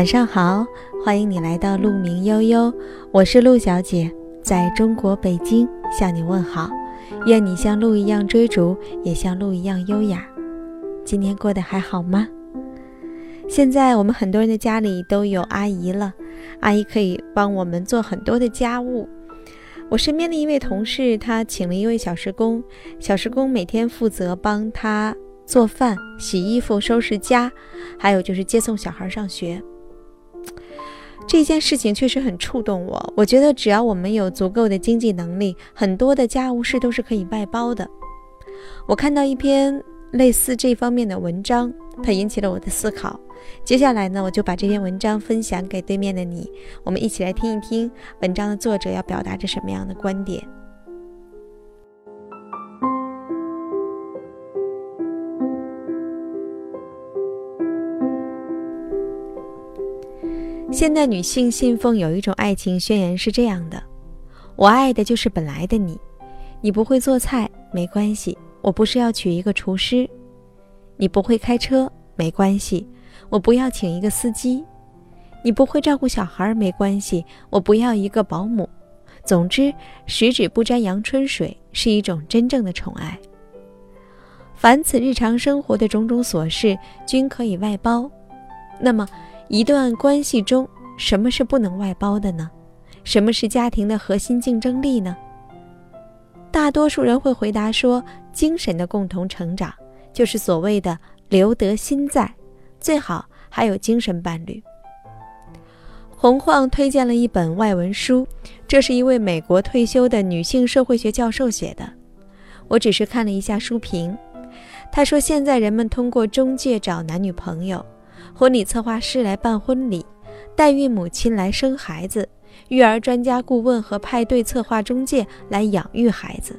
晚上好，欢迎你来到鹿鸣悠悠，我是鹿小姐，在中国北京向你问好。愿你像鹿一样追逐，也像鹿一样优雅。今天过得还好吗？现在我们很多人的家里都有阿姨了，阿姨可以帮我们做很多的家务。我身边的一位同事，他请了一位小时工，小时工每天负责帮他做饭、洗衣服、收拾家，还有就是接送小孩上学。这件事情确实很触动我。我觉得只要我们有足够的经济能力，很多的家务事都是可以外包的。我看到一篇类似这方面的文章，它引起了我的思考。接下来呢，我就把这篇文章分享给对面的你，我们一起来听一听文章的作者要表达着什么样的观点。现代女性信奉有一种爱情宣言是这样的：我爱的就是本来的你。你不会做菜没关系，我不是要娶一个厨师；你不会开车没关系，我不要请一个司机；你不会照顾小孩没关系，我不要一个保姆。总之，十指不沾阳春水是一种真正的宠爱。凡此日常生活的种种琐事均可以外包。那么。一段关系中，什么是不能外包的呢？什么是家庭的核心竞争力呢？大多数人会回答说，精神的共同成长就是所谓的留得心在，最好还有精神伴侣。洪晃推荐了一本外文书，这是一位美国退休的女性社会学教授写的。我只是看了一下书评，他说现在人们通过中介找男女朋友。婚礼策划师来办婚礼，代孕母亲来生孩子，育儿专家顾问和派对策划中介来养育孩子。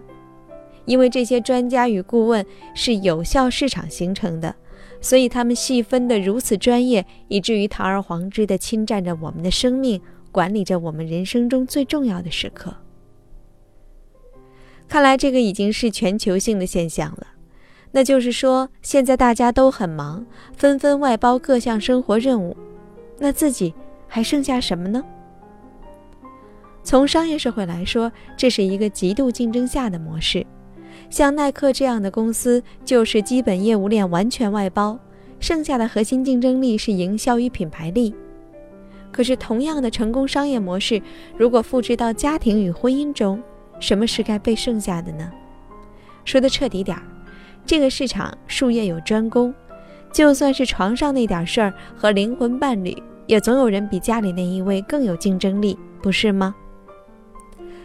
因为这些专家与顾问是有效市场形成的，所以他们细分的如此专业，以至于堂而皇之的侵占着我们的生命，管理着我们人生中最重要的时刻。看来这个已经是全球性的现象了。那就是说，现在大家都很忙，纷纷外包各项生活任务，那自己还剩下什么呢？从商业社会来说，这是一个极度竞争下的模式。像耐克这样的公司，就是基本业务链完全外包，剩下的核心竞争力是营销与品牌力。可是，同样的成功商业模式，如果复制到家庭与婚姻中，什么是该被剩下的呢？说的彻底点儿。这个市场术业有专攻，就算是床上那点事儿和灵魂伴侣，也总有人比家里那一位更有竞争力，不是吗？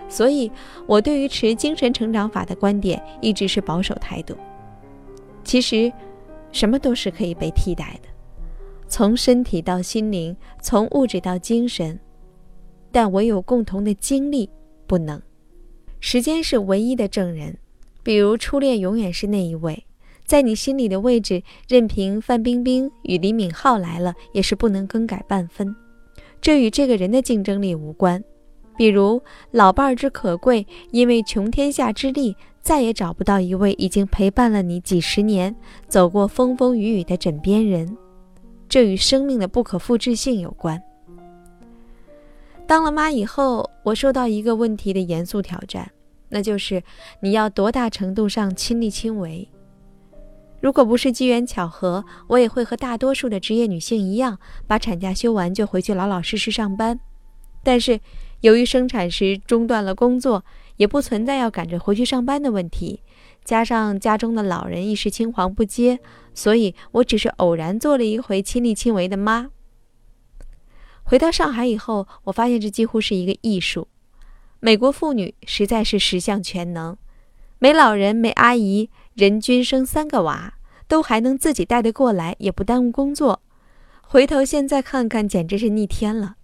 所以，我对于持精神成长法的观点一直是保守态度。其实，什么都是可以被替代的，从身体到心灵，从物质到精神，但唯有共同的经历不能。时间是唯一的证人。比如初恋永远是那一位，在你心里的位置，任凭范冰冰与李敏镐来了，也是不能更改半分。这与这个人的竞争力无关。比如老伴儿之可贵，因为穷天下之力，再也找不到一位已经陪伴了你几十年、走过风风雨雨的枕边人。这与生命的不可复制性有关。当了妈以后，我受到一个问题的严肃挑战。那就是你要多大程度上亲力亲为？如果不是机缘巧合，我也会和大多数的职业女性一样，把产假休完就回去老老实实上班。但是由于生产时中断了工作，也不存在要赶着回去上班的问题。加上家中的老人一时青黄不接，所以我只是偶然做了一回亲力亲为的妈。回到上海以后，我发现这几乎是一个艺术。美国妇女实在是十项全能，没老人没阿姨，人均生三个娃，都还能自己带得过来，也不耽误工作。回头现在看看，简直是逆天了。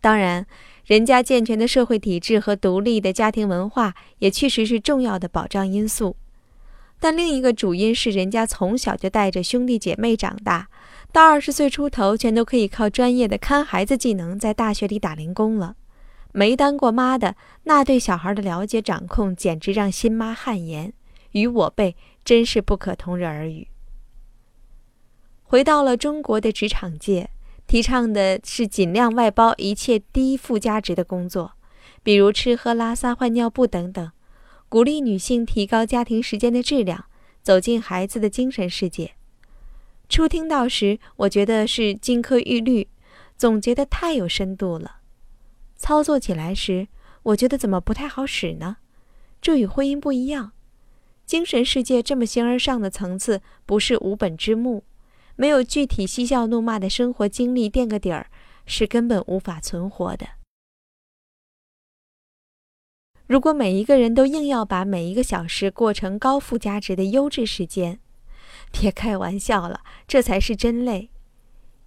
当然，人家健全的社会体制和独立的家庭文化也确实是重要的保障因素，但另一个主因是人家从小就带着兄弟姐妹长大，到二十岁出头，全都可以靠专业的看孩子技能在大学里打零工了。没当过妈的，那对小孩的了解掌控，简直让新妈汗颜，与我辈真是不可同日而语。回到了中国的职场界，提倡的是尽量外包一切低附加值的工作，比如吃喝拉撒、换尿布等等，鼓励女性提高家庭时间的质量，走进孩子的精神世界。初听到时，我觉得是金科玉律，总结的太有深度了。操作起来时，我觉得怎么不太好使呢？这与婚姻不一样，精神世界这么形而上的层次，不是无本之木。没有具体嬉笑怒骂的生活经历垫个底儿，是根本无法存活的。如果每一个人都硬要把每一个小时过成高附加值的优质时间，别开玩笑了，这才是真累。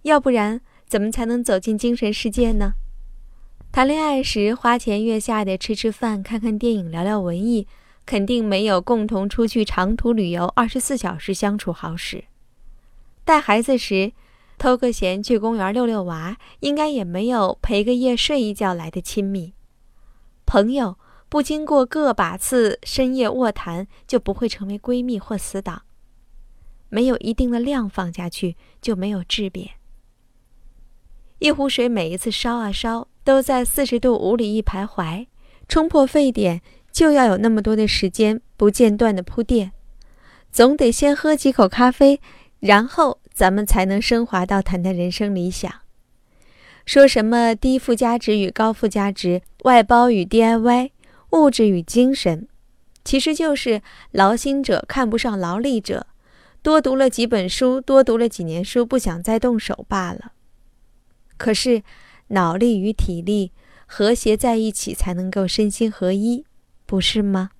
要不然，怎么才能走进精神世界呢？谈恋爱时花前月下的吃吃饭、看看电影、聊聊文艺，肯定没有共同出去长途旅游、二十四小时相处好使。带孩子时，偷个闲去公园遛遛娃，应该也没有陪个夜睡一觉来的亲密。朋友不经过个把次深夜卧谈，就不会成为闺蜜或死党。没有一定的量放下去，就没有质变。一壶水每一次烧啊烧，都在四十度五里一徘徊，冲破沸点就要有那么多的时间不间断的铺垫，总得先喝几口咖啡。然后咱们才能升华到谈谈人生理想，说什么低附加值与高附加值、外包与 DIY、物质与精神，其实就是劳心者看不上劳力者，多读了几本书，多读了几年书，不想再动手罢了。可是，脑力与体力和谐在一起，才能够身心合一，不是吗？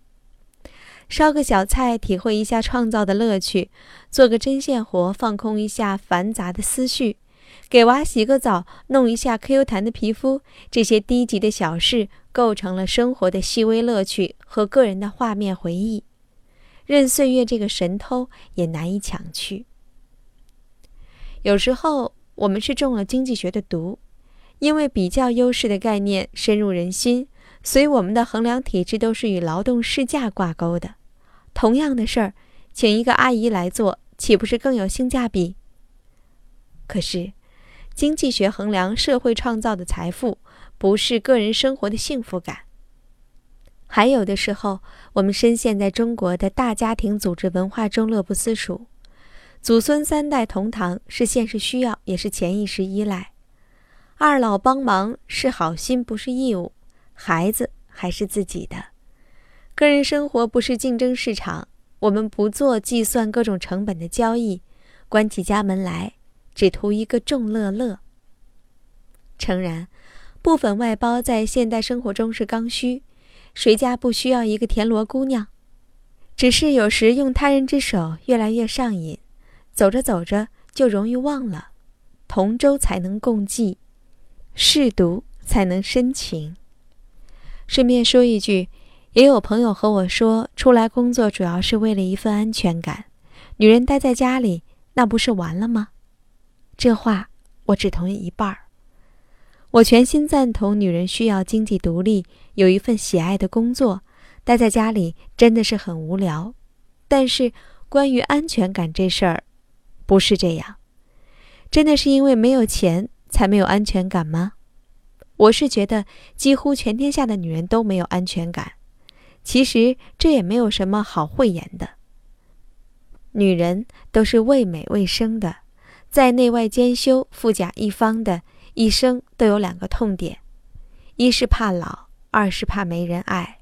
烧个小菜，体会一下创造的乐趣；做个针线活，放空一下繁杂的思绪；给娃洗个澡，弄一下 Q 弹的皮肤。这些低级的小事，构成了生活的细微乐趣和个人的画面回忆，任岁月这个神偷也难以抢去。有时候，我们是中了经济学的毒，因为比较优势的概念深入人心。所以，我们的衡量体制都是与劳动市价挂钩的。同样的事儿，请一个阿姨来做，岂不是更有性价比？可是，经济学衡量社会创造的财富，不是个人生活的幸福感。还有的时候，我们深陷在中国的大家庭组织文化中，乐不思蜀。祖孙三代同堂是现实需要，也是潜意识依赖。二老帮忙是好心，不是义务。孩子还是自己的，个人生活不是竞争市场。我们不做计算各种成本的交易，关起家门来，只图一个众乐乐。诚然，部分外包在现代生活中是刚需，谁家不需要一个田螺姑娘？只是有时用他人之手越来越上瘾，走着走着就容易忘了。同舟才能共济，试读才能深情。顺便说一句，也有朋友和我说，出来工作主要是为了一份安全感。女人待在家里，那不是完了吗？这话我只同意一半儿。我全心赞同，女人需要经济独立，有一份喜爱的工作。待在家里真的是很无聊。但是关于安全感这事儿，不是这样。真的是因为没有钱才没有安全感吗？我是觉得，几乎全天下的女人都没有安全感。其实这也没有什么好讳言的。女人都是为美为生的，在内外兼修、富甲一方的一生都有两个痛点：一是怕老，二是怕没人爱。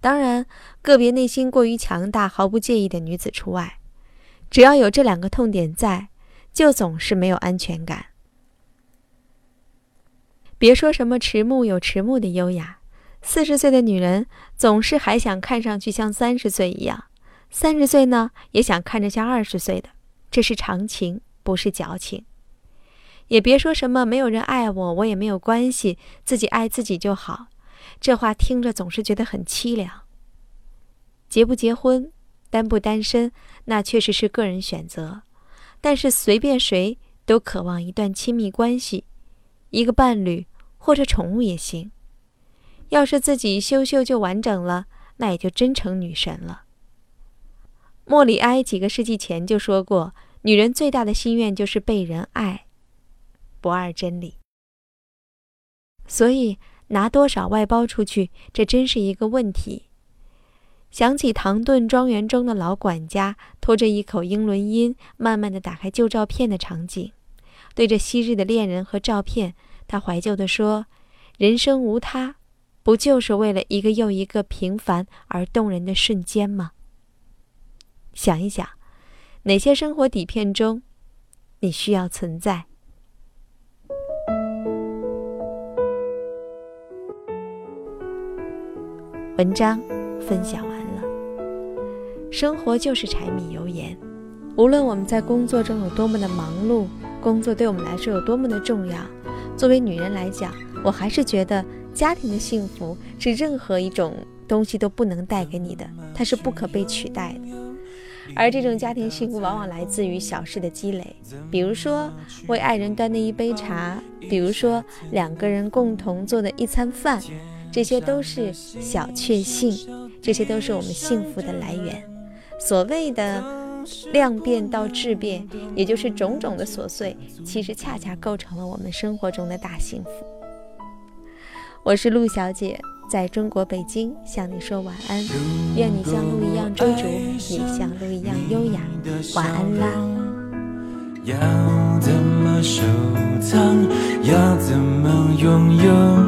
当然，个别内心过于强大、毫不介意的女子除外。只要有这两个痛点在，就总是没有安全感。别说什么迟暮有迟暮的优雅，四十岁的女人总是还想看上去像三十岁一样，三十岁呢也想看着像二十岁的，这是常情，不是矫情。也别说什么没有人爱我，我也没有关系，自己爱自己就好，这话听着总是觉得很凄凉。结不结婚，单不单身，那确实是个人选择，但是随便谁都渴望一段亲密关系。一个伴侣或者宠物也行。要是自己修修就完整了，那也就真成女神了。莫里埃几个世纪前就说过，女人最大的心愿就是被人爱。不二真理。所以拿多少外包出去，这真是一个问题。想起唐顿庄园中的老管家拖着一口英伦音，慢慢的打开旧照片的场景，对着昔日的恋人和照片，他怀旧地说：“人生无他，不就是为了一个又一个平凡而动人的瞬间吗？”想一想，哪些生活底片中，你需要存在？文章分享完了。生活就是柴米油盐，无论我们在工作中有多么的忙碌，工作对我们来说有多么的重要，作为女人来讲，我还是觉得家庭的幸福是任何一种东西都不能带给你的，它是不可被取代的。而这种家庭幸福往往来自于小事的积累，比如说为爱人端的一杯茶，比如说两个人共同做的一餐饭。这些都是小确幸，这些都是我们幸福的来源。所谓的量变到质变，也就是种种的琐碎，其实恰恰构成了我们生活中的大幸福。我是陆小姐，在中国北京向你说晚安，愿你像鹿一样追逐，也像鹿一样优雅。晚安啦。要怎么收藏？要怎么拥有？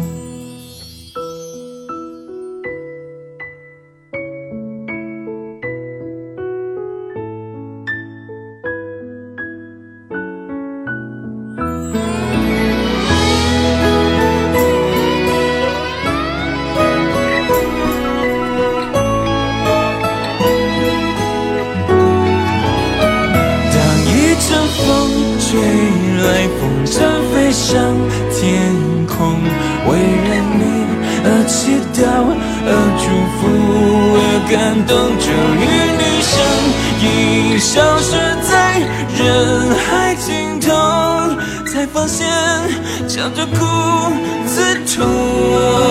终于你身影消失在人海尽头，才发现笑着哭最痛。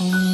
痛。